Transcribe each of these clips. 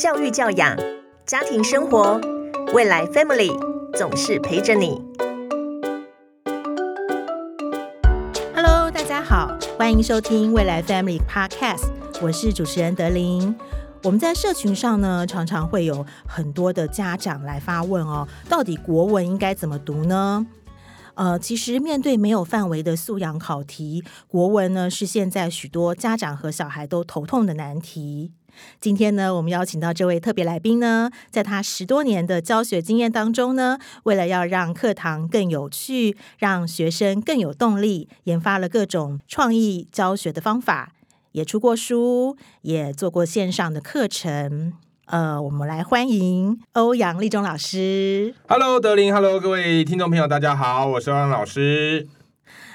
教育教养、家庭生活，未来 Family 总是陪着你。Hello，大家好，欢迎收听未来 Family Podcast，我是主持人德林。我们在社群上呢，常常会有很多的家长来发问哦，到底国文应该怎么读呢？呃，其实面对没有范围的素养考题，国文呢是现在许多家长和小孩都头痛的难题。今天呢，我们邀请到这位特别来宾呢，在他十多年的教学经验当中呢，为了要让课堂更有趣，让学生更有动力，研发了各种创意教学的方法，也出过书，也做过线上的课程。呃，我们来欢迎欧阳立中老师。Hello，德林，Hello，各位听众朋友，大家好，我是欧阳老师。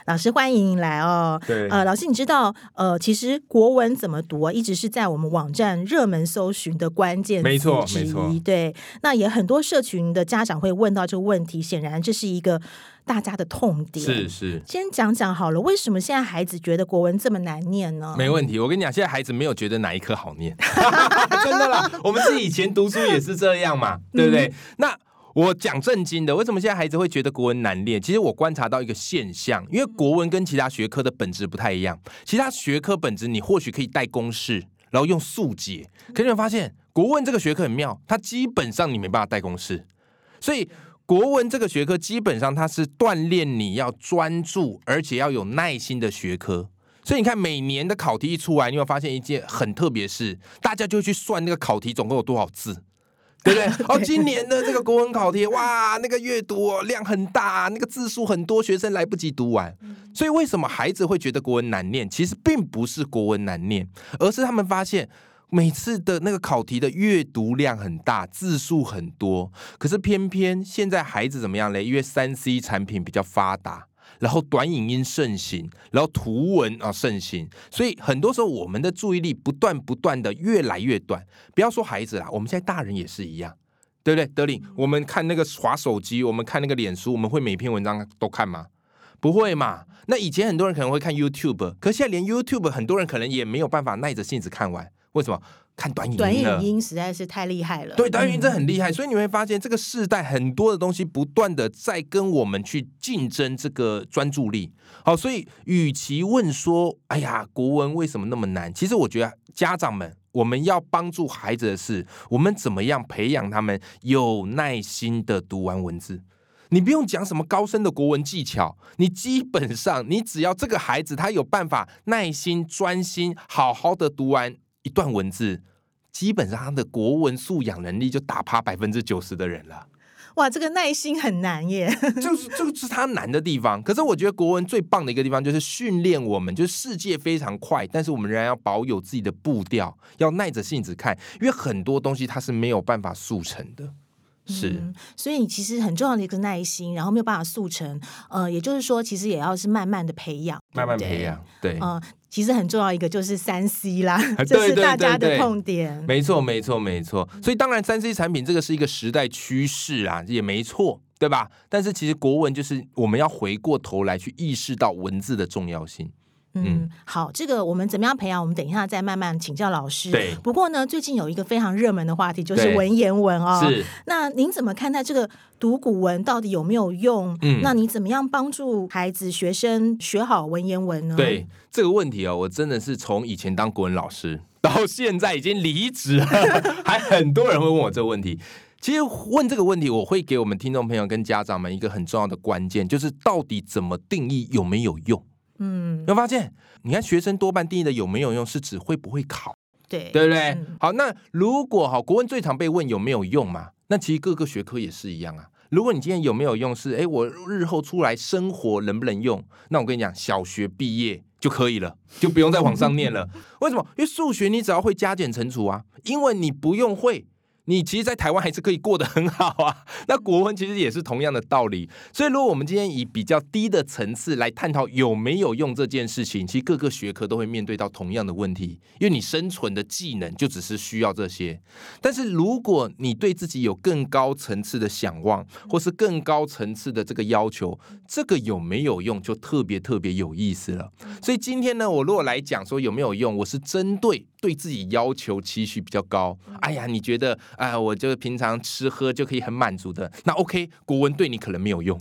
老师欢迎你来哦。对呃，老师，你知道呃，其实国文怎么读啊，一直是在我们网站热门搜寻的关键没错词之没错一。对，那也很多社群的家长会问到这个问题，显然这是一个大家的痛点。是是，先讲讲好了，为什么现在孩子觉得国文这么难念呢？没问题。我跟你讲，现在孩子没有觉得哪一科好念，真的啦。我们自己以前读书也是这样嘛，对不对？那我讲正经的，为什么现在孩子会觉得国文难练？其实我观察到一个现象，因为国文跟其他学科的本质不太一样。其他学科本质你或许可以带公式，然后用速解，可你会发现国文这个学科很妙，它基本上你没办法带公式，所以。国文这个学科基本上它是锻炼你要专注，而且要有耐心的学科。所以你看，每年的考题一出来，你会发现一件很特别的事，大家就去算那个考题总共有多少字，对不 对？哦，今年的这个国文考题，哇，那个阅读哦量很大，那个字数很多，学生来不及读完。所以为什么孩子会觉得国文难念？其实并不是国文难念，而是他们发现。每次的那个考题的阅读量很大，字数很多，可是偏偏现在孩子怎么样嘞？因为三 C 产品比较发达，然后短影音盛行，然后图文啊盛行，所以很多时候我们的注意力不断不断的越来越短。不要说孩子啦，我们现在大人也是一样，对不对？德令，我们看那个滑手机，我们看那个脸书，我们会每篇文章都看吗？不会嘛？那以前很多人可能会看 YouTube，可现在连 YouTube 很多人可能也没有办法耐着性子看完。为什么？看短影音短了影音实在是太厉害了。对，短语音真的很厉害，所以你会发现这个世代很多的东西不断的在跟我们去竞争这个专注力。好，所以与其问说，哎呀，国文为什么那么难？其实我觉得家长们，我们要帮助孩子的是，我们怎么样培养他们有耐心的读完文字。你不用讲什么高深的国文技巧，你基本上你只要这个孩子他有办法耐心、专心、好好的读完一段文字，基本上他的国文素养能力就打趴百分之九十的人了。哇，这个耐心很难耶。就是这个是他难的地方。可是我觉得国文最棒的一个地方就是训练我们，就是世界非常快，但是我们仍然要保有自己的步调，要耐着性子看，因为很多东西它是没有办法速成的。是，嗯，所以其实很重要的一个耐心，然后没有办法速成，呃，也就是说，其实也要是慢慢的培养，慢慢培养，对。呃，其实很重要一个就是三 C 啦，对这是大家的对对痛点。没错，没错，没错。所以当然，三 C 产品这个是一个时代趋势啊，也没错，对吧？但是其实国文就是我们要回过头来去意识到文字的重要性。嗯，好，这个我们怎么样培养？我们等一下再慢慢请教老师。对不过呢，最近有一个非常热门的话题，就是文言文哦。是，那您怎么看待这个读古文到底有没有用？嗯那你怎么样帮助孩子、学生学好文言文呢？对这个问题哦，我真的是从以前当国文老师 到现在已经离职了，还很多人会问我这个问题。其实问这个问题，我会给我们听众朋友跟家长们一个很重要的关键，就是到底怎么定义有没有用？嗯，有发现？你看学生多半定义的有没有用，是指会不会考。对，对不对？嗯好，那如果哈，国文最常被问有没有用嘛？那其实各个学科也是一样啊。如果你今天有没有用是，哎，我日后出来生活能不能用？那我跟你讲，小学毕业就可以了，就不用再往上念了。为什么？因为数学你只要会加减乘除啊，英文你不用会。你其实，在台湾还是可以过得很好啊。那国文其实也是同样的道理。所以，如果我们今天以比较低的层次来探讨有没有用这件事情，其实各个学科都会面对到同样的问题，因为你生存的技能就只是需要这些。但是，如果你对自己有更高层次的想望，或是更高层次的这个要求，这个有没有用就特别特别有意思了。所以今天呢，我如果来讲说有没有用，我是针对对自己要求期许比较高，哎呀，你觉得哎，我就平常吃喝就可以很满足的，那 OK，国文对你可能没有用。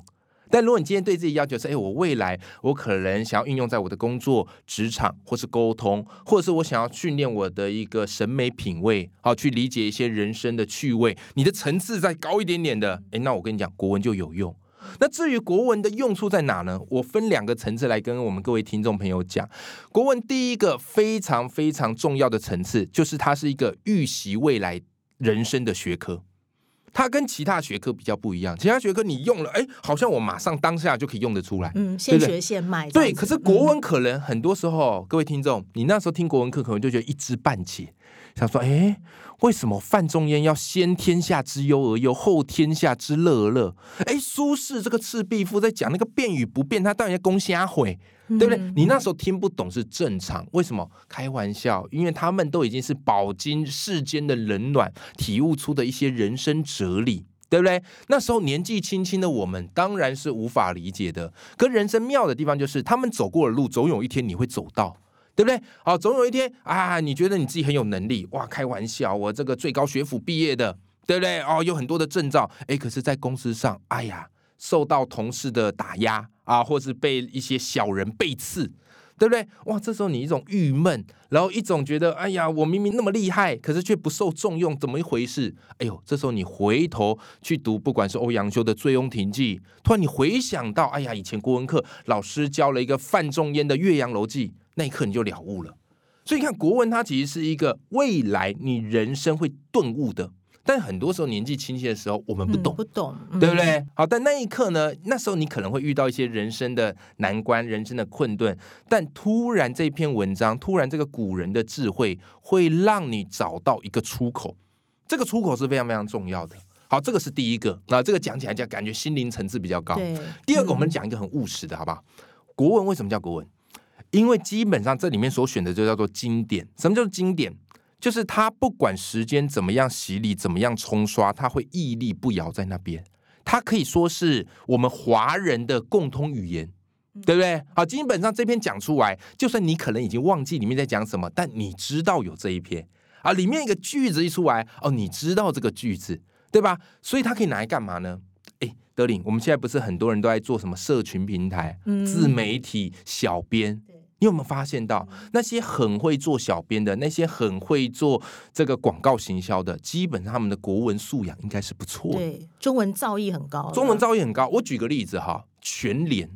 但如果你今天对自己要求是，哎，我未来我可能想要运用在我的工作、职场，或是沟通，或者是我想要训练我的一个审美品味，好去理解一些人生的趣味，你的层次再高一点点的，哎，那我跟你讲，国文就有用。那至于国文的用处在哪呢？我分两个层次来跟我们各位听众朋友讲。国文第一个非常非常重要的层次，就是它是一个预习未来人生的学科。它跟其他学科比较不一样，其他学科你用了，哎，好像我马上当下就可以用得出来，嗯，现学现卖。对，可是国文可能很多时候，各位听众，你那时候听国文课，可能就觉得一知半解，想说，哎，为什么范仲淹要先天下之忧而忧，后天下之乐而乐？哎，苏轼这个《赤壁赋》在讲那个变与不变，他当然要攻瞎毁。对不对？你那时候听不懂是正常，为什么？开玩笑，因为他们都已经是饱经世间的冷暖，体悟出的一些人生哲理，对不对？那时候年纪轻轻的我们当然是无法理解的。可人生妙的地方就是，他们走过的路，总有一天你会走到，对不对？好，总有一天啊，你觉得你自己很有能力，哇，开玩笑，我这个最高学府毕业的，对不对？哦，有很多的证照，哎，可是，在公司上，哎呀。受到同事的打压啊，或是被一些小人背刺，对不对？哇，这时候你一种郁闷，然后一种觉得，哎呀，我明明那么厉害，可是却不受重用，怎么一回事？哎呦，这时候你回头去读，不管是欧阳修的《醉翁亭记》，突然你回想到，哎呀，以前国文课老师教了一个范仲淹的《岳阳楼记》，那一刻你就了悟了。所以你看，国文它其实是一个未来你人生会顿悟的。但很多时候年纪轻轻的时候，我们不懂，不懂，对不对？好，但那一刻呢？那时候你可能会遇到一些人生的难关、人生的困顿，但突然这篇文章，突然这个古人的智慧，会让你找到一个出口。这个出口是非常非常重要的。好，这个是第一个。那这个讲起来就感觉心灵层次比较高。第二个，我们讲一个很务实的，好不好？国文为什么叫国文？因为基本上这里面所选的就叫做经典。什么叫做经典？就是它不管时间怎么样洗礼，怎么样冲刷，它会屹立不摇在那边。它可以说是我们华人的共通语言，对不对？好，基本上这篇讲出来，就算你可能已经忘记里面在讲什么，但你知道有这一篇啊，里面一个句子一出来，哦，你知道这个句子，对吧？所以它可以拿来干嘛呢？哎，德林，我们现在不是很多人都在做什么社群平台、自媒体、小编？你有没有发现到那些很会做小编的，那些很会做这个广告行销的，基本上他们的国文素养应该是不错的。对，中文造诣很高。中文造诣很高。我举个例子哈，全联，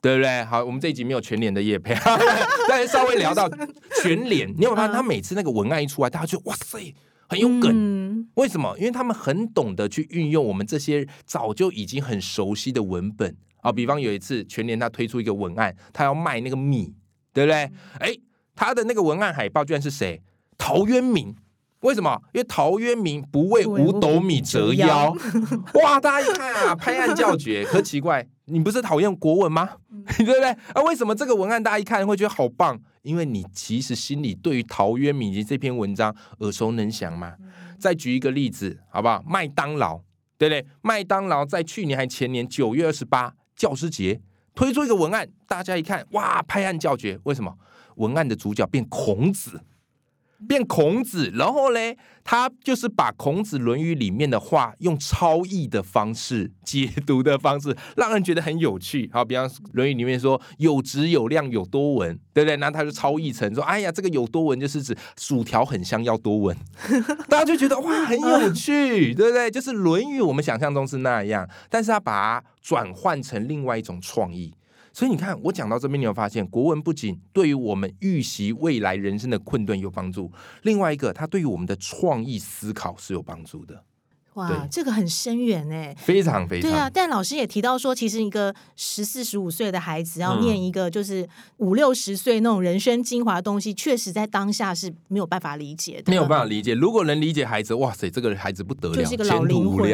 对不对？好，我们这一集没有全联的叶配，但是稍微聊到 全联，你有发现他每次那个文案一出来，大家就哇塞，很有梗。为什么？因为他们很懂得去运用我们这些早就已经很熟悉的文本啊。比方有一次全联他推出一个文案，他要卖那个米。对不对？哎，他的那个文案海报居然是谁？陶渊明。为什么？因为陶渊明不为五斗米折腰。哇！大家一看啊，拍案叫绝。可奇怪，你不是讨厌国文吗？对不对？啊，为什么这个文案大家一看会觉得好棒？因为你其实心里对于陶渊明以及这篇文章耳熟能详嘛。再举一个例子，好不好？麦当劳，对不对？麦当劳在去年还前年九月二十八教师节。推出一个文案，大家一看，哇，拍案叫绝。为什么？文案的主角变孔子。变孔子，然后呢，他就是把孔子《论语》里面的话用超译的方式解读的方式，让人觉得很有趣。好，比方《论语》里面说“有质有量有多闻”，对不对？那他就超译成说：“哎呀，这个有多闻就是指薯条很香要多闻。” 大家就觉得哇，很有趣，对不对？就是《论语》我们想象中是那样，但是他把它转换成另外一种创意。所以你看，我讲到这边，你有发现，国文不仅对于我们预习未来人生的困顿有帮助，另外一个，它对于我们的创意思考是有帮助的。哇，这个很深远哎，非常非常对啊。但老师也提到说，其实一个十四十五岁的孩子要念一个就是五六十岁那种人生精华的东西，确实在当下是没有办法理解的，没有办法理解。如果能理解孩子，哇塞，这个孩子不得了，就是一个老灵魂。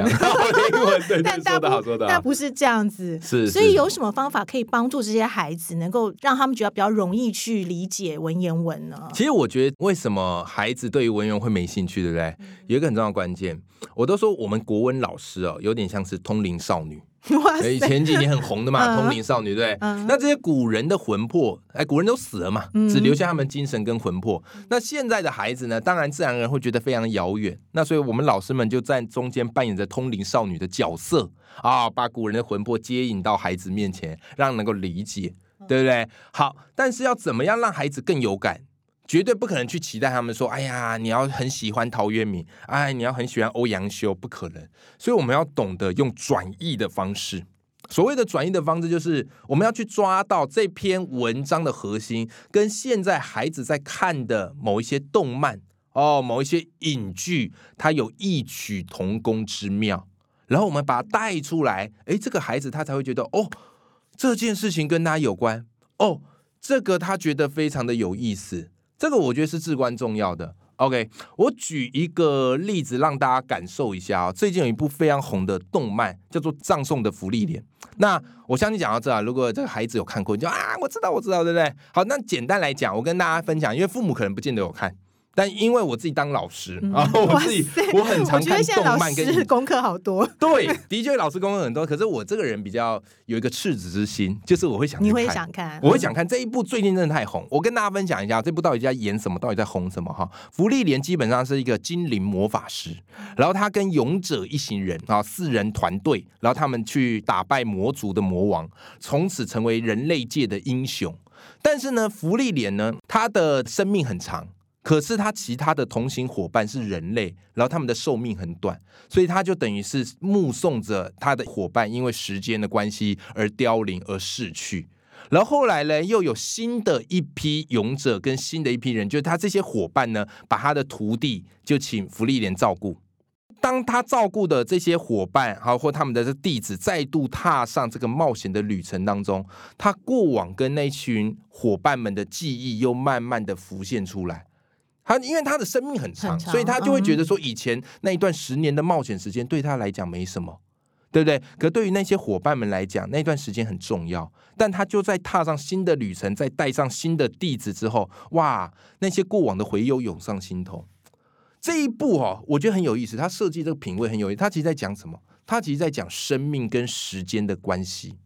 但说的好，说的那不是这样子，是。所以有什么方法可以帮助这些孩子，能够让他们觉得比较容易去理解文言文呢？其实我觉得，为什么孩子对于文言文会没兴趣，对不对？有一个很重要的关键，我都说。我们国文老师哦，有点像是通灵少女，哇哎塞，前几年很红的嘛，嗯通灵少女，对不对？嗯那这些古人的魂魄，哎，古人都死了嘛，嗯只留下他们精神跟魂魄。那现在的孩子呢，当然自然而然会觉得非常遥远。那所以我们老师们就在中间扮演着通灵少女的角色啊，把古人的魂魄接引到孩子面前，让能够理解，对不对？好，但是要怎么样让孩子更有感？绝对不可能去期待他们说：“哎呀，你要很喜欢陶渊明，哎，你要很喜欢欧阳修，不可能。”所以我们要懂得用转译的方式。所谓的转译的方式，就是我们要去抓到这篇文章的核心，跟现在孩子在看的某一些动漫哦，某一些影剧，它有异曲同工之妙。然后我们把它带出来，诶，这个孩子他才会觉得哦，这件事情跟他有关哦，这个他觉得非常的有意思，这个我觉得是至关重要的。OK，我举一个例子让大家感受一下啊、最近有一部非常红的动漫叫做《葬送的福利莲》。那我相信讲到这啊，如果这个孩子有看过，你就啊，我知道，我知道，对不对？好，那简单来讲，我跟大家分享，因为父母可能不见得有看，但因为我自己当老师啊，我自己我很常看动漫跟影师功课好多，对，的确老师功课很多，可是我这个人比较有一个赤子之心，就是我会想看你会想看？我会想看这一部，最近真的太红。我跟大家分享一下，这部到底在演什么，到底在红什么哈？福利莲基本上是一个精灵魔法师，然后他跟勇者一行人啊四人团队，然后他们去打败魔族的魔王，从此成为人类界的英雄。但是呢，福利莲呢，他的生命很长。可是他其他的同行伙伴是人类，然后他们的寿命很短，所以他就等于是目送着他的伙伴因为时间的关系而凋零而逝去。然后后来呢，又有新的一批勇者跟新的一批人，就是他这些伙伴呢，把他的徒弟就请福利莲照顾。当他照顾的这些伙伴，好或他们的弟子再度踏上这个冒险的旅程当中，他过往跟那群伙伴们的记忆又慢慢的浮现出来。他因为他的生命很长，很长所以他就会觉得说，以前那一段十年的冒险时间对他来讲没什么，对不对？可对于那些伙伴们来讲，那段时间很重要。但他就在踏上新的旅程，再带上新的弟子之后，哇，那些过往的回忆又涌上心头。这一步哦，我觉得很有意思，他设计这个品味很有意思。他其实在讲什么？他其实在讲生命跟时间的关系。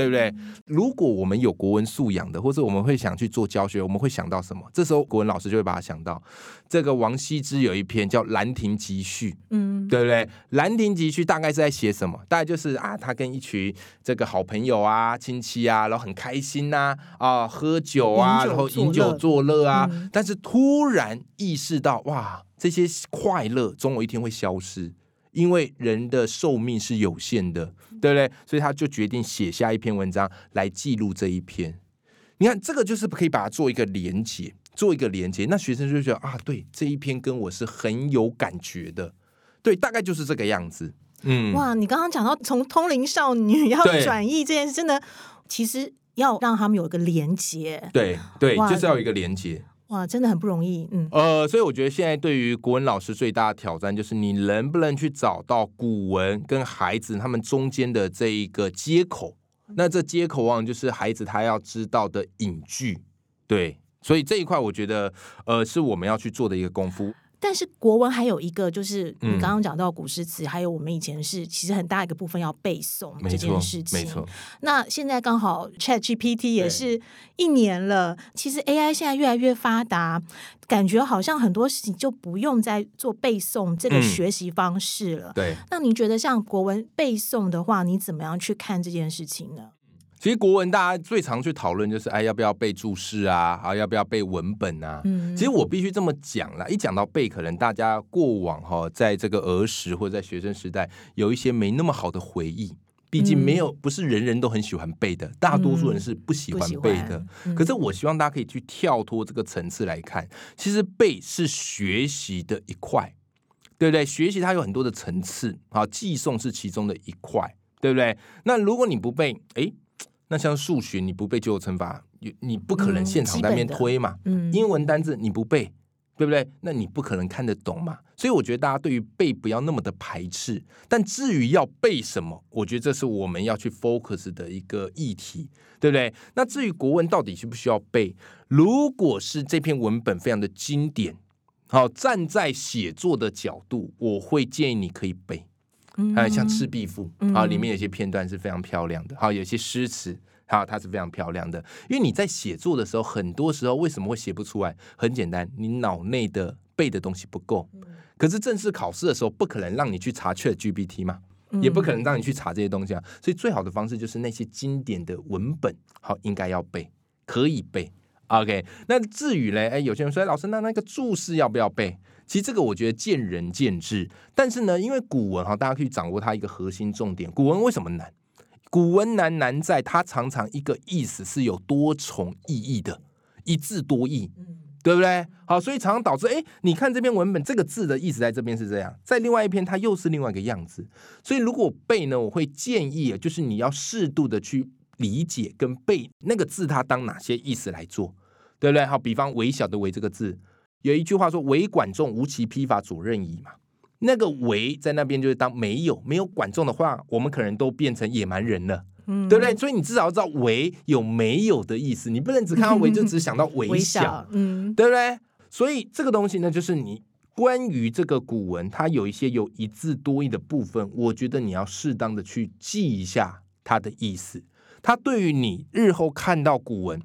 对不对？如果我们有国文素养的，或者我们会想去做教学，我们会想到什么？这时候国文老师就会把它想到，这个王羲之有一篇叫《兰亭集序》，嗯，对不对？《兰亭集序》大概是在写什么？大概就是啊，他跟一群这个好朋友啊、亲戚啊，然后很开心呐、啊，喝酒啊，酒然后作饮酒作乐啊。嗯但是突然意识到，哇，这些快乐总有一天会消失，因为人的寿命是有限的，对不对？所以他就决定写下一篇文章来记录这一篇。你看，这个就是可以把它做一个连接，做一个连接。那学生就觉得啊，对，这一篇跟我是很有感觉的，对，大概就是这个样子。嗯，哇，你刚刚讲到从通灵少女要对转译这件事，真的其实要让他们有一个连接，对对，就是要有一个连接。哇，真的很不容易。嗯，呃，所以我觉得现在对于国文老师最大的挑战，就是你能不能去找到古文跟孩子他们中间的这一个接口。那这接口往往就是孩子他要知道的隐句，对。所以这一块，我觉得，呃，是我们要去做的一个功夫。但是国文还有一个，就是你嗯刚刚讲到古诗词，还有我们以前是其实很大一个部分要背诵这件事，情。没错。那现在刚好 Chat GPT 也是一年了，其实 AI 现在越来越发达，感觉好像很多事情就不用再做背诵这个嗯学习方式了。对，那你觉得像国文背诵的话，你怎么样去看这件事情呢？其实国文大家最常去讨论就是，哎，要不要背注释啊？啊，要不要背文本啊？嗯，其实我必须这么讲啦，一讲到背，可能大家过往哈、在这个儿时或者在学生时代有一些没那么好的回忆。毕竟没有，不是人人都很喜欢背的，大多数人是不喜欢背的。可是我希望大家可以去跳脱这个层次来看，其实背是学习的一块，对不对？学习它有很多的层次，好，记诵是其中的一块，对不对？那如果你不背，诶，那像数学你不背九九乘法，你你不可能嗯现场在那边基本的推嘛。嗯英文单字你不背，对不对？那你不可能看得懂嘛。所以我觉得大家对于背不要那么的排斥，但至于要背什么，我觉得这是我们要去 focus 的一个议题，对不对？那至于国文到底需不需要背，如果是这篇文本非常的经典，好，站在写作的角度，我会建议你可以背。还有像《赤壁赋》嗯啊，里面有些片段是非常漂亮的，好，有些诗词。好，它是非常漂亮的，因为你在写作的时候，很多时候为什么会写不出来？很简单，你脑内的背的东西不够。可是正式考试的时候，不可能让你去查 Chat GPT 嘛，也不可能让你去查这些东西啊。所以最好的方式就是那些经典的文本，好，应该要背，可以背。OK，那至于嘞，哎，有些人说，哎老师，那那个注释要不要背？其实这个我觉得见仁见智。但是呢，因为古文哈，大家可以掌握它一个核心重点。古文为什么难？古文难难在它常常一个意思是有多重意义的，一字多义。对不对？好，所以常常导致，哎，你看这篇文本，这个字的意思在这边是这样，在另外一篇它又是另外一个样子。所以如果背呢，我会建议，就是你要适度的去理解跟背那个字，它当哪些意思来做，对不对？好，比方“微小”的“微”这个字，有一句话说“唯管仲，无其披发主任矣”嘛。那个“唯”在那边就是当没有没有管仲的话，我们可能都变成野蛮人了。嗯对不对？所以你至少要知道“唯”有没有的意思，你不能只看到“唯”就只想到微微。小，嗯对不对？所以这个东西呢，就是你关于这个古文，它有一些有一字多义的部分，我觉得你要适当的去记一下它的意思。它对于你日后看到古文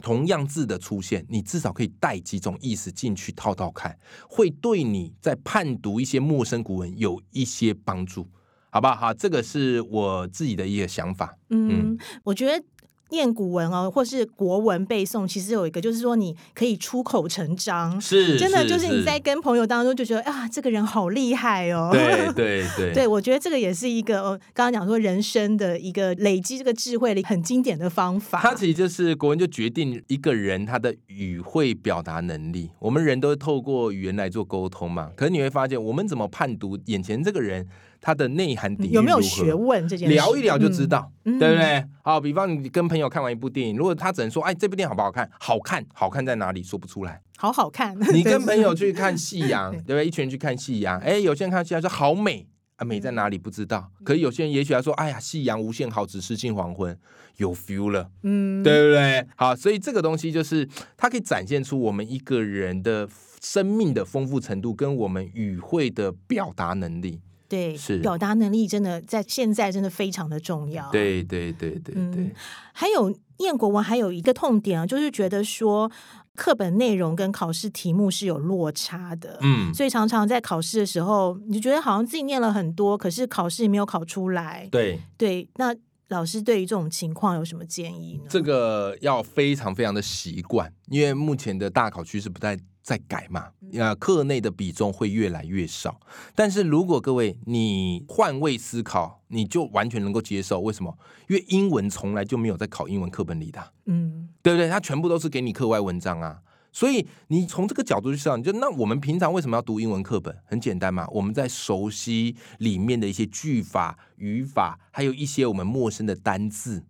同样字的出现，你至少可以带几种意思进去套套看，会对你在判读一些陌生古文有一些帮助，好不好？好，这个是我自己的一个想法。嗯，我觉得。念古文哦，或是国文背诵，其实有一个就是说，你可以出口成章，是，真的就是你在跟朋友当中就觉得啊，这个人好厉害哦。对对 对对，我觉得这个也是一个，哦刚刚讲说人生的一个累积这个智慧的很经典的方法。它其实就是国文就决定一个人他的语汇表达能力。我们人都透过语言来做沟通嘛，可是你会发现，我们怎么判读眼前这个人他的内涵底蕴有没有学问这件事？聊一聊就知道，嗯对不对？好，比方你跟朋友看完一部电影，如果他只能说，哎，这部电影好不好看？好看，好看在哪里？说不出来。好好看。你跟朋友去看夕阳，对不对？一群人去看夕阳，哎，有些人看夕阳说好美啊，美在哪里不知道。可是有些人也许他说，哎呀，夕阳无限好，只是近黄昏，有 feel 了。嗯，对不对？好，所以这个东西就是它可以展现出我们一个人的生命的丰富程度，跟我们语汇的表达能力。对，是表达能力真的在现在真的非常的重要。，对对对对对嗯，还有念国文还有一个痛点啊，就是觉得说课本内容跟考试题目是有落差的。嗯，所以常常在考试的时候，你就觉得好像自己念了很多，可是考试没有考出来。对，对，那老师对于这种情况有什么建议呢？这个要非常非常的习惯，因为目前的大考趋势不在在改嘛，呃，课内的比重会越来越少。但是如果各位你换位思考，你就完全能够接受。为什么？因为英文从来就没有在考英文课本里的啊、嗯对不对？它全部都是给你课外文章啊。所以你从这个角度去想，你就那我们平常为什么要读英文课本？很简单嘛，我们在熟悉里面的一些句法、语法，还有一些我们陌生的单字。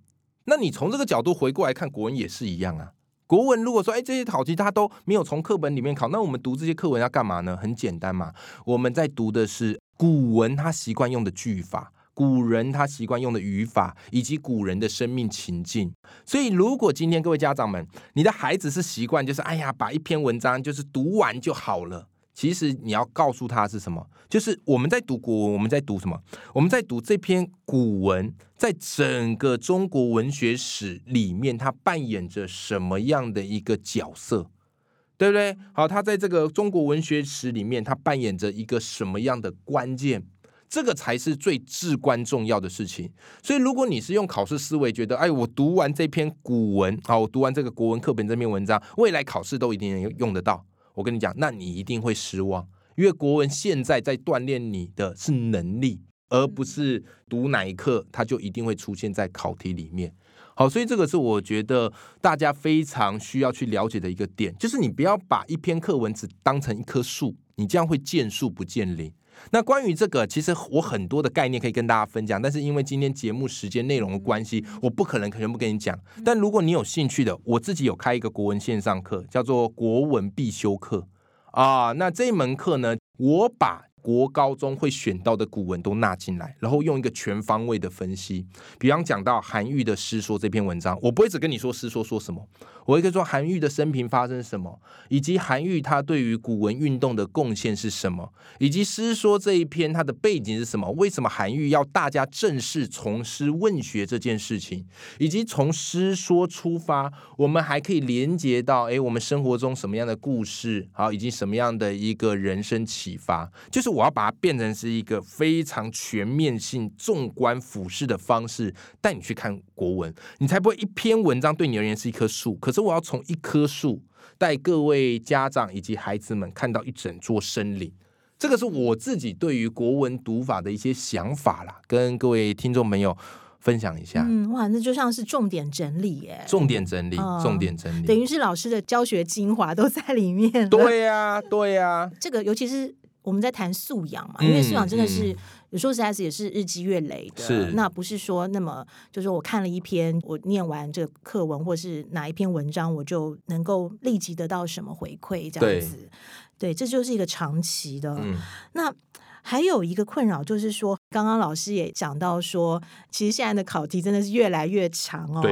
那你从这个角度回过来看国文也是一样啊。国文如果说，哎，这些考题他都没有从课本里面考，那我们读这些课文要干嘛呢？很简单嘛，我们在读的是古文他习惯用的句法，古人他习惯用的语法，以及古人的生命情境。所以，如果今天各位家长们，你的孩子是习惯就是，哎呀，把一篇文章就是读完就好了。其实你要告诉他是什么，就是我们在读国文，我们在读什么？我们在读这篇古文，在整个中国文学史里面，它扮演着什么样的一个角色？对不对？好，它在这个中国文学史里面，它扮演着一个什么样的关键？这个才是最至关重要的事情。所以，如果你是用考试思维，觉得，哎，我读完这篇古文，好，我读完这个国文课本这篇文章，未来考试都一定能用得到。我跟你讲，那你一定会失望，因为国文现在在锻炼你的是能力，而不是读哪一课它就一定会出现在考题里面。好，所以这个是我觉得大家非常需要去了解的一个点，就是你不要把一篇课文只当成一棵树，你这样会见树不见林。那关于这个，其实我很多的概念可以跟大家分享，但是因为今天节目时间内容的关系，我不可能全部跟你讲。但如果你有兴趣的，我自己有开一个国文线上课，叫做国文必修课啊。那这一门课呢，我把国高中会选到的古文都纳进来，然后用一个全方位的分析。比方讲到韩愈的《诗说》这篇文章，我不会只跟你说《诗说》说什么，我会跟说韩愈的生平发生什么，以及韩愈他对于古文运动的贡献是什么，以及《诗说》这一篇它的背景是什么，为什么韩愈要大家正式从诗问学这件事情，以及从诗说出发，我们还可以连接到哎，我们生活中什么样的故事，好，以及什么样的一个人生启发，就是。我要把它变成是一个非常全面性、纵观俯视的方式，带你去看国文，你才不会一篇文章对你而言是一棵树。可是我要从一棵树带各位家长以及孩子们看到一整座森林。这个是我自己对于国文读法的一些想法啦，跟各位听众朋友分享一下。嗯，哇，那就像是重点整理耶，重点整理，重点整理，等于是老师的教学精华都在里面。对呀，对呀，这个尤其是。我们在谈素养嘛，因为素养真的是有时候实在是也是日积月累的，那不是说那么就是我看了一篇，我念完这个课文或是哪一篇文章，我就能够立即得到什么回馈这样子，对，这就是一个长期的那。还有一个困扰就是说，刚刚老师也讲到说，其实现在的考题真的是越来越长哦。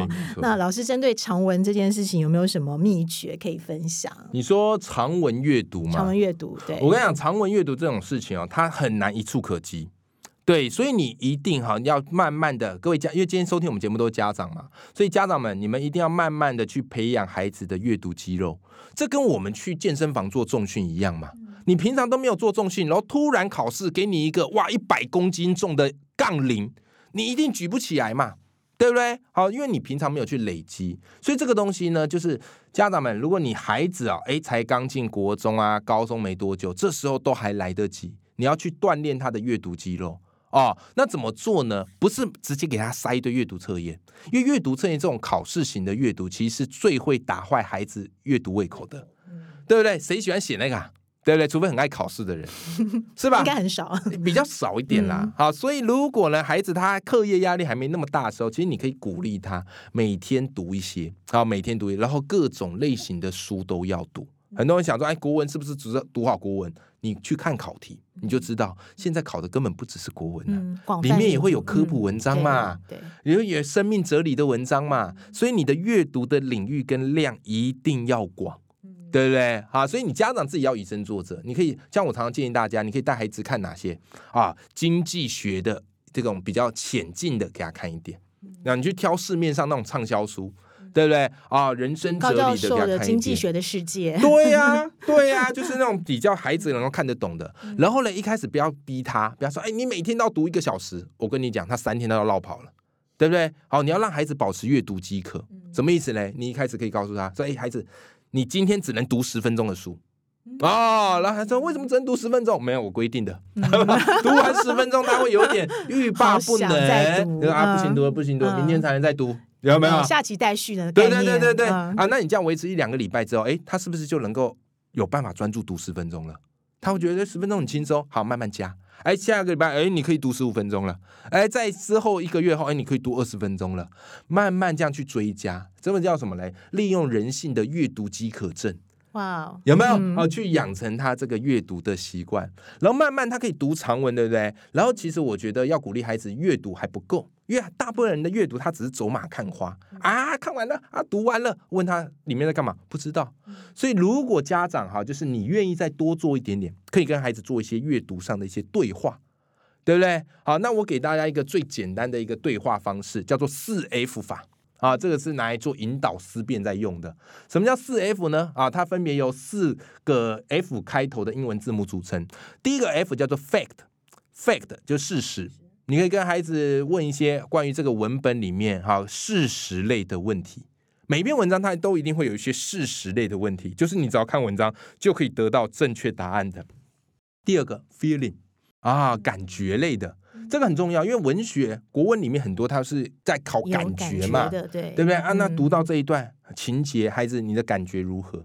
那老师针对长文这件事情有没有什么秘诀可以分享？你说长文阅读吗？长文阅读，对我跟你讲，长文阅读这种事情哦，它很难一触可及。对，所以你一定哈要慢慢的，各位家，因为今天收听我们节目都是家长嘛，所以家长们你们一定要慢慢的去培养孩子的阅读肌肉。这跟我们去健身房做重训一样嘛。你平常都没有做重训，然后突然考试给你一个哇一百公斤重的杠铃，你一定举不起来嘛，对不对？好，因为你平常没有去累积，所以这个东西呢，就是家长们，如果你孩子啊，哎，才刚进国中啊、高中没多久，这时候都还来得及，你要去锻炼他的阅读肌肉哦。那怎么做呢？不是直接给他塞一堆阅读测验，因为阅读测验这种考试型的阅读，其实是最会打坏孩子阅读胃口的，对不对？谁喜欢写那个？对不对？除非很爱考试的人，是吧？应该很少，比较少一点啦。好，所以如果呢，孩子他课业压力还没那么大的时候，其实你可以鼓励他每天读一些，好，每天读，然后各种类型的书都要读。很多人想说，哎，国文是不是只是读好国文？你去看考题，你就知道，现在考的根本不只是国文了，里面也会有科普文章嘛，对，也有生命哲理的文章嘛。所以你的阅读的领域跟量一定要广。对不对？啊，所以你家长自己要以身作则。你可以像我常常建议大家，你可以带孩子看哪些啊？经济学的这种比较浅近的，给他看一点。那你去挑市面上那种畅销书，对不对？啊，人生哲理的给他看一经济学的世界，对呀，对呀，就是那种比较孩子能够看得懂的。然后呢，一开始不要逼他，不要说，哎，你每天都要读一个小时。我跟你讲，他三天都要绕跑了，对不对？好，你要让孩子保持阅读饥渴，什么意思呢？你一开始可以告诉他说，哎，孩子。你今天只能读十分钟的书哦，然后他说为什么只能读十分钟？没有我规定的，读完十分钟他会有点欲罢不能，啊不行读不行读，明天才能再读，有没有？下期待续呢？对对对对对啊！那你这样维持一两个礼拜之后，哎，他是不是就能够有办法专注读十分钟了？他会觉得十分钟很轻松，好慢慢加。哎，下个礼拜哎，你可以读十五分钟了。哎，在之后一个月后，哎，你可以读二十分钟了。慢慢这样去追加，这个叫什么嘞？利用人性的阅读饥渴症。哇，有没有？哦，去养成他这个阅读的习惯，然后慢慢他可以读长文，对不对？然后其实我觉得要鼓励孩子阅读还不够。因为大部分人的阅读，他只是走马看花啊，看完了啊，读完了，问他里面在干嘛，不知道。所以如果家长哈，就是你愿意再多做一点点，可以跟孩子做一些阅读上的一些对话，对不对？好，那我给大家一个最简单的一个对话方式，叫做四 F 法啊，这个是拿来做引导思辨在用的。什么叫四 F 呢？啊，它分别由四个 F 开头的英文字母组成。第一个 F 叫做 Fact，Fact 就事实。你可以跟孩子问一些关于这个文本里面哈事实类的问题，每篇文章它都一定会有一些事实类的问题，就是你只要看文章就可以得到正确答案的。第二个 feeling 啊，感觉类的，这个很重要，因为文学国文里面很多它是在考感觉嘛，对对不对啊？那读到这一段情节，孩子你的感觉如何？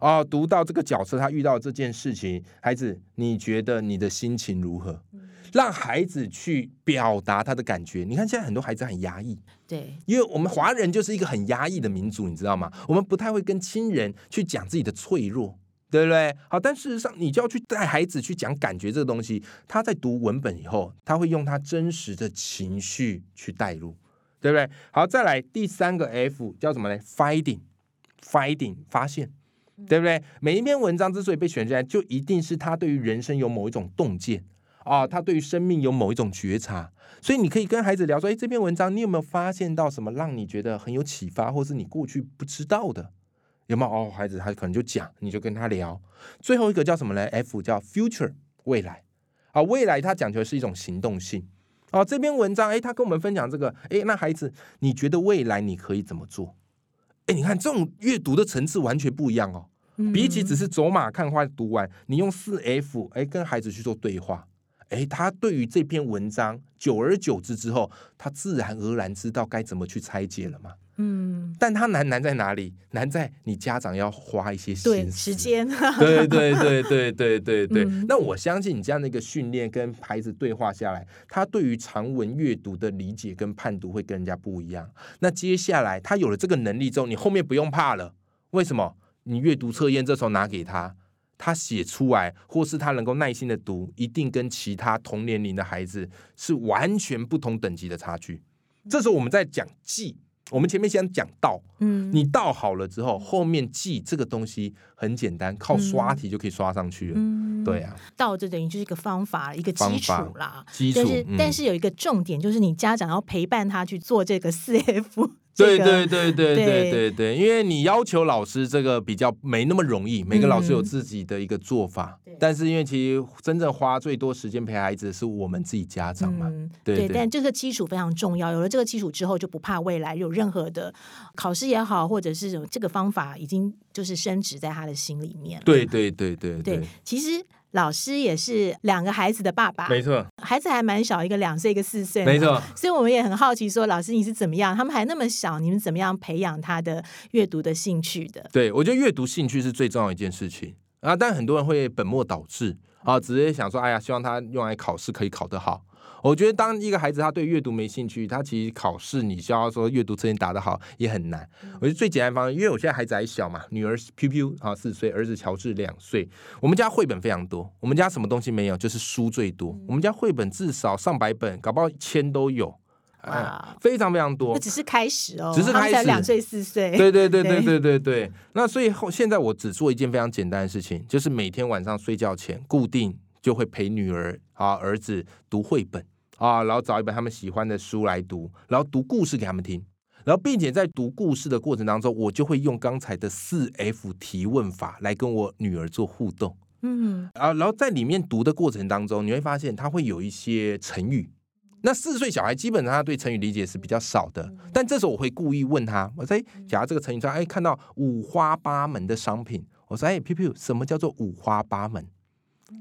哦，读到这个角色他遇到这件事情，孩子你觉得你的心情如何？让孩子去表达他的感觉。你看，现在很多孩子很压抑，对，因为我们华人就是一个很压抑的民族，你知道吗？我们不太会跟亲人去讲自己的脆弱，对对不对？好，但事实上，你就要去带孩子去讲感觉这个东西。他在读文本以后，他会用他真实的情绪去带入，对不对？好，再来第三个 F 叫什么呢？Finding，Finding 发现，对不对？每一篇文章之所以被选出来，就一定是他对于人生有某一种洞见啊，他对于生命有某一种觉察。所以你可以跟孩子聊说：“哎，这篇文章你有没有发现到什么让你觉得很有启发，或是你过去不知道的？有没有？”哦，孩子他可能就讲，你就跟他聊。最后一个叫什么呢？F 叫 Future 未来啊，未来他讲求的是一种行动性啊。这篇文章哎，他跟我们分享这个哎，那孩子你觉得未来你可以怎么做？哎，你看这种阅读的层次完全不一样哦，比起只是走马看花读完，你用四 F 哎跟孩子去做对话。哎，他对于这篇文章，久而久之之后，他自然而然知道该怎么去拆解了嘛。嗯，但他难难在哪里？难在你家长要花一些心思、时间。对对对对对对对。那我相信你这样的一个训练跟孩子对话下来，他对于长文阅读的理解跟判读会跟人家不一样。那接下来他有了这个能力之后，你后面不用怕了。为什么？你阅读测验这时候拿给他。他写出来，或是他能够耐心的读，一定跟其他同年龄的孩子是完全不同等级的差距。这时候我们在讲记，我们前面先讲道，嗯，你道好了之后，后面记这个东西很简单，靠刷题就可以刷上去了。对啊，道就等于就是一个方法，一个基础啦。基础，但是但是有一个重点，就是你家长要陪伴他去做这个四 F。对对对对对对对，因为你要求老师这个比较没那么容易，每个老师有自己的一个做法。但是因为其实真正花最多时间陪孩子是我们自己家长嘛。对，但这个基础非常重要。有了这个基础之后，就不怕未来有任何的考试也好，或者是这个方法已经就是升值在他的心里面。对对对对对，其实。老师也是两个孩子的爸爸，没错，孩子还蛮小，一个两岁，一个四岁，没错。所以我们也很好奇，说老师你是怎么样？他们还那么小，你们怎么样培养他的阅读的兴趣的？对，我觉得阅读兴趣是最重要一件事情啊。但很多人会本末倒置啊，直接想说，哎呀，希望他用来考试可以考得好。我觉得，当一个孩子他对阅读没兴趣，他其实考试你需要说阅读测验答得好也很难。我觉得最简单方式，因为我现在孩子还小嘛，女儿 P P 啊四岁，儿子乔治两岁。我们家绘本非常多，我们家什么东西没有，就是书最多。我们家绘本至少上百本，搞不好千都有啊，非常非常多。那只是开始哦，只是开始两岁四岁。对对对对对对对。那所以后现在我只做一件非常简单的事情，就是每天晚上睡觉前固定就会陪女儿啊儿子读绘本。啊，然后找一本他们喜欢的书来读，然后读故事给他们听，然后并且在读故事的过程当中，我就会用刚才的四 F 提问法来跟我女儿做互动。嗯，啊，然后在里面读的过程当中，你会发现他会有一些成语。那四岁小孩基本上他对成语理解是比较少的，但这时候我会故意问他，我说：“哎，假如这个成语说，哎，看到五花八门的商品，我说：哎，P P，什么叫做五花八门？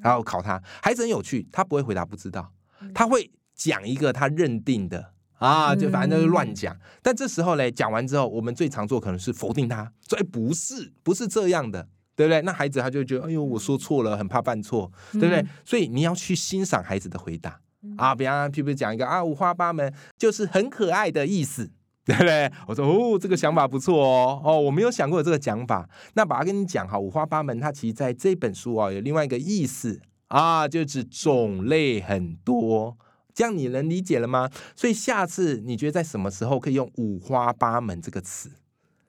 然后考他，孩子很有趣，他不会回答不知道，他会。讲一个他认定的啊，就反正就是乱讲。但这时候嘞，讲完之后，我们最常做可能是否定他，说哎不是，不是这样的，对不对？那孩子他就觉得哎呦我说错了，很怕犯错，对不对？所以你要去欣赏孩子的回答啊，比方譬如讲一个啊五花八门，就是很可爱的意思，对不对？我说哦这个想法不错哦，哦我没有想过这个讲法。那把它跟你讲哈，五花八门，它其实在这本书啊有另外一个意思啊，就是种类很多。这样你能理解了吗？所以下次你觉得在什么时候可以用“五花八门”这个词？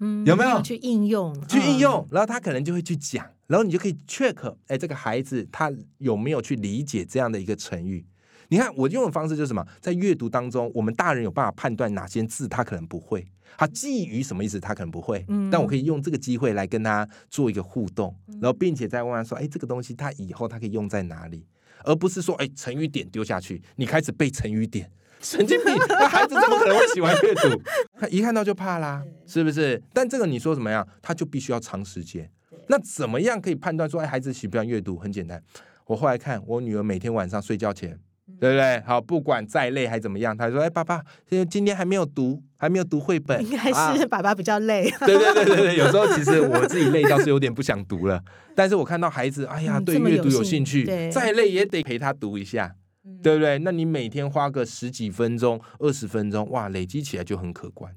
嗯，有没有去应用？去应用，然后他可能就会去讲，然后你就可以 check，哎，这个孩子他有没有去理解这样的一个成语？你看我用的方式就是什么？在阅读当中，我们大人有办法判断哪些字他可能不会，他基于什么意思他可能不会，嗯，但我可以用这个机会来跟他做一个互动，然后并且再问他说，哎，这个东西他以后他可以用在哪里？而不是说，哎，成语点丢下去，你开始背成语点，神经病！那孩子怎么可能会喜欢阅读？他一看到就怕啦，是不是？但这个你说怎么样，他就必须要长时间。那怎么样可以判断说，哎，孩子喜不喜欢阅读？很简单，我后来看我女儿每天晚上睡觉前。对不对？好，不管再累还怎么样，他说：“哎，爸爸，今天还没有读，还没有读绘本，应该是爸爸比较累。”对对对对对，有时候其实我自己累倒是有点不想读了，但是我看到孩子，哎呀，对阅读有兴趣，再累也得陪他读一下，对不对？那你每天花个十几分钟、二十分钟，哇，累积起来就很可观。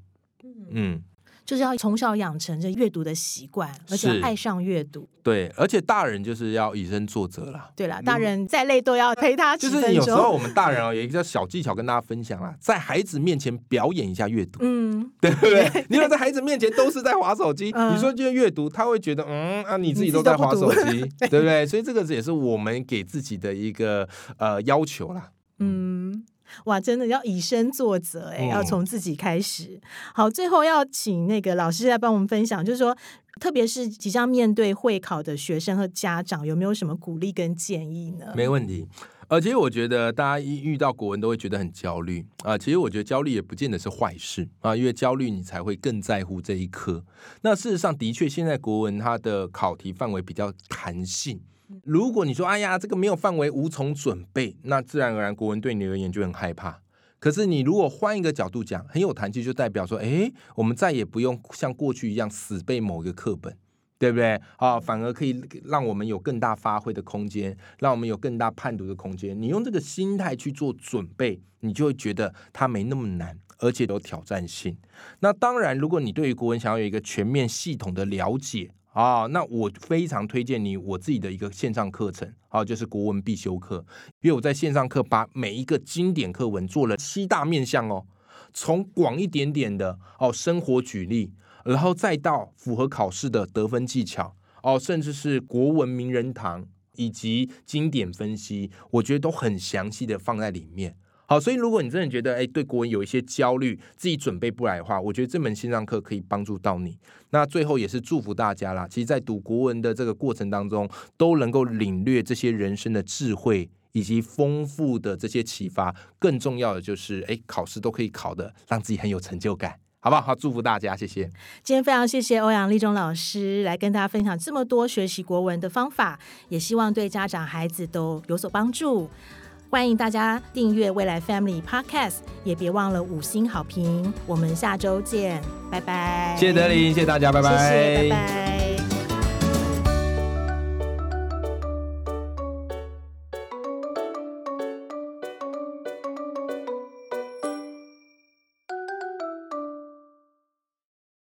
嗯。就是要从小养成这阅读的习惯，而且爱上阅读。对，而且大人就是要以身作则啦。对啦，大人再累都要陪他就是。有时候我们大人哦，有一个小技巧跟大家分享啦，在孩子面前表演一下阅读，嗯，对不对？你如果在孩子面前都是在划手机，嗯你说就是阅读，他会觉得嗯啊，你自己都在划手 机，对不对？所以这个也是我们给自己的一个呃要求啦。嗯，哇，真的要以身作则哎、嗯要从自己开始。好，最后要请那个老师来帮我们分享，就是说，特别是即将面对会考的学生和家长，有没有什么鼓励跟建议呢？没问题。呃，其实我觉得大家一遇到国文都会觉得很焦虑啊、其实我觉得焦虑也不见得是坏事啊、因为焦虑你才会更在乎这一科。那事实上，的确现在国文它的考题范围比较弹性。如果你说哎呀这个没有范围无从准备，那自然而然国文对你而言就很害怕。可是你如果换一个角度讲，很有弹性，就代表说，哎，我们再也不用像过去一样死背某一个课本。对不对？啊，反而可以让我们有更大发挥的空间，让我们有更大判读的空间。你用这个心态去做准备，你就会觉得它没那么难，而且有挑战性。那当然，如果你对于国文想要有一个全面系统的了解啊，那我非常推荐你我自己的一个线上课程啊，就是国文必修课，因为我在线上课把每一个经典课文做了七大面向哦，从广一点点的哦生活举例。然后再到符合考试的得分技巧哦，甚至是国文名人堂以及经典分析，我觉得都很详细的放在里面。好，所以如果你真的觉得哎对国文有一些焦虑，自己准备不来的话，我觉得这门线上课可以帮助到你。那最后也是祝福大家啦，其实，在读国文的这个过程当中，都能够领略这些人生的智慧。以及丰富的这些启发，更重要的就是，哎，考试都可以考的，让自己很有成就感，好不好？好，祝福大家，谢谢。今天非常谢谢欧阳立中老师来跟大家分享这么多学习国文的方法，也希望对家长孩子都有所帮助。欢迎大家订阅未来 Family Podcast，也别忘了五星好评。我们下周见，拜拜。谢谢德林，谢谢大家，拜拜，谢谢，拜拜。